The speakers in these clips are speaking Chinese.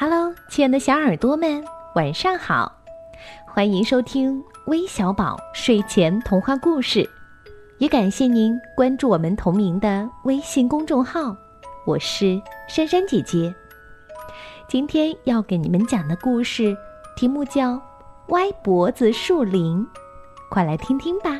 Hello，亲爱的小耳朵们，晚上好！欢迎收听微小宝睡前童话故事，也感谢您关注我们同名的微信公众号。我是珊珊姐姐，今天要给你们讲的故事题目叫《歪脖子树林》，快来听听吧。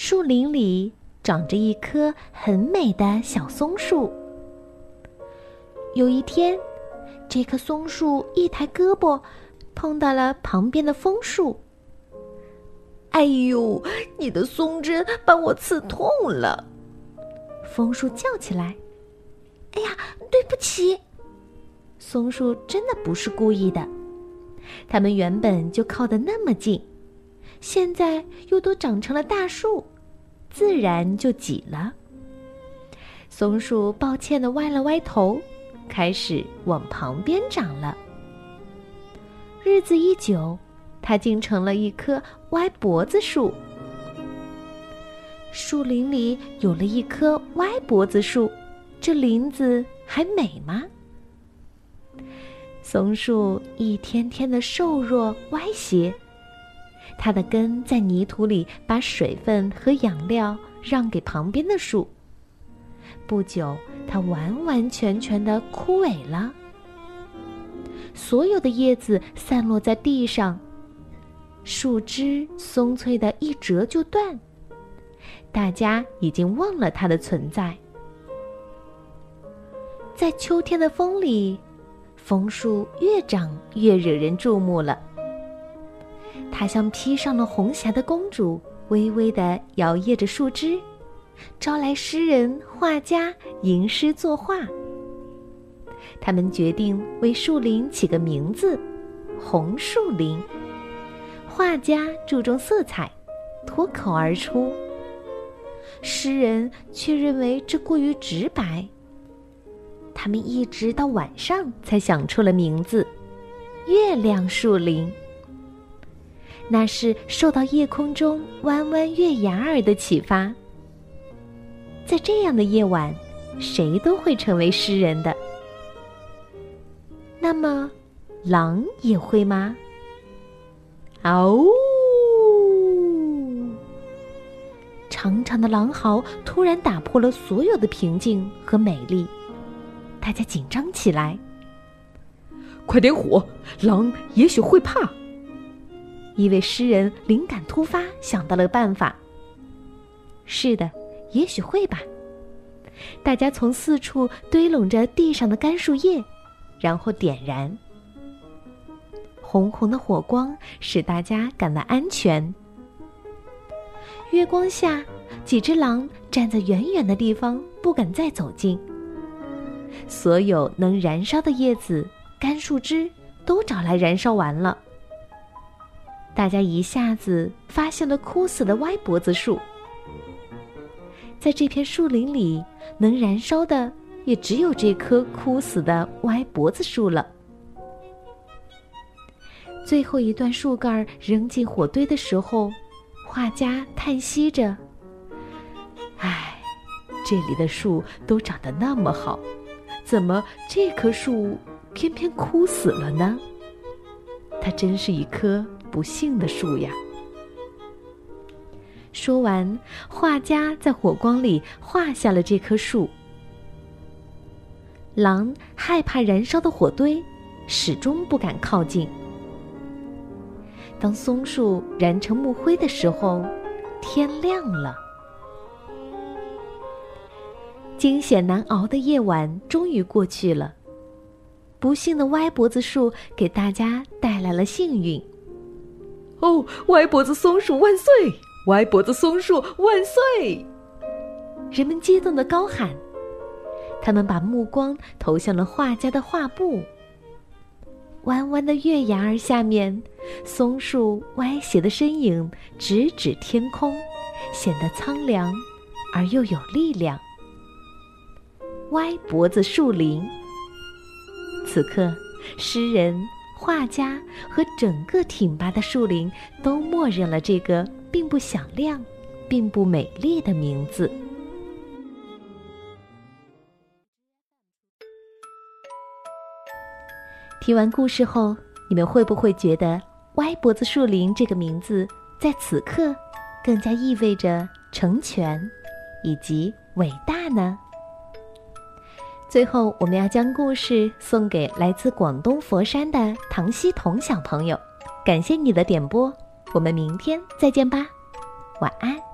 树林里长着一棵很美的小松树。有一天，这棵松树一抬胳膊，碰到了旁边的枫树。哎呦，你的松针把我刺痛了！枫树叫起来：“哎呀，对不起！”松树真的不是故意的，它们原本就靠得那么近。现在又都长成了大树，自然就挤了。松树抱歉的歪了歪头，开始往旁边长了。日子一久，它竟成了一棵歪脖子树。树林里有了一棵歪脖子树，这林子还美吗？松树一天天的瘦弱歪斜。它的根在泥土里把水分和养料让给旁边的树。不久，它完完全全的枯萎了，所有的叶子散落在地上，树枝松脆的一折就断。大家已经忘了它的存在。在秋天的风里，枫树越长越惹人注目了。它像披上了红霞的公主，微微地摇曳着树枝，招来诗人、画家吟诗作画。他们决定为树林起个名字——红树林。画家注重色彩，脱口而出。诗人却认为这过于直白。他们一直到晚上才想出了名字——月亮树林。那是受到夜空中弯弯月牙儿的启发。在这样的夜晚，谁都会成为诗人的。那么，狼也会吗？嗷！长长的狼嚎突然打破了所有的平静和美丽，大家紧张起来。快点火，狼也许会怕。一位诗人灵感突发，想到了办法。是的，也许会吧。大家从四处堆拢着地上的干树叶，然后点燃。红红的火光使大家感到安全。月光下，几只狼站在远远的地方，不敢再走近。所有能燃烧的叶子、干树枝都找来燃烧完了。大家一下子发现了枯死的歪脖子树，在这片树林里，能燃烧的也只有这棵枯死的歪脖子树了。最后一段树干扔进火堆的时候，画家叹息着：“唉，这里的树都长得那么好，怎么这棵树偏偏枯死了呢？它真是一棵……”不幸的树呀！说完，画家在火光里画下了这棵树。狼害怕燃烧的火堆，始终不敢靠近。当松树燃成木灰的时候，天亮了。惊险难熬的夜晚终于过去了。不幸的歪脖子树给大家带来了幸运。哦，歪脖子松树万岁！歪脖子松树万岁！人们激动的高喊，他们把目光投向了画家的画布。弯弯的月牙儿下面，松树歪斜的身影直指天空，显得苍凉而又有力量。歪脖子树林。此刻，诗人、画家和整个挺拔的树林都默认了这个并不响亮、并不美丽的名字。听完故事后，你们会不会觉得“歪脖子树林”这个名字在此刻更加意味着成全以及伟大呢？最后，我们要将故事送给来自广东佛山的唐希彤小朋友，感谢你的点播，我们明天再见吧，晚安。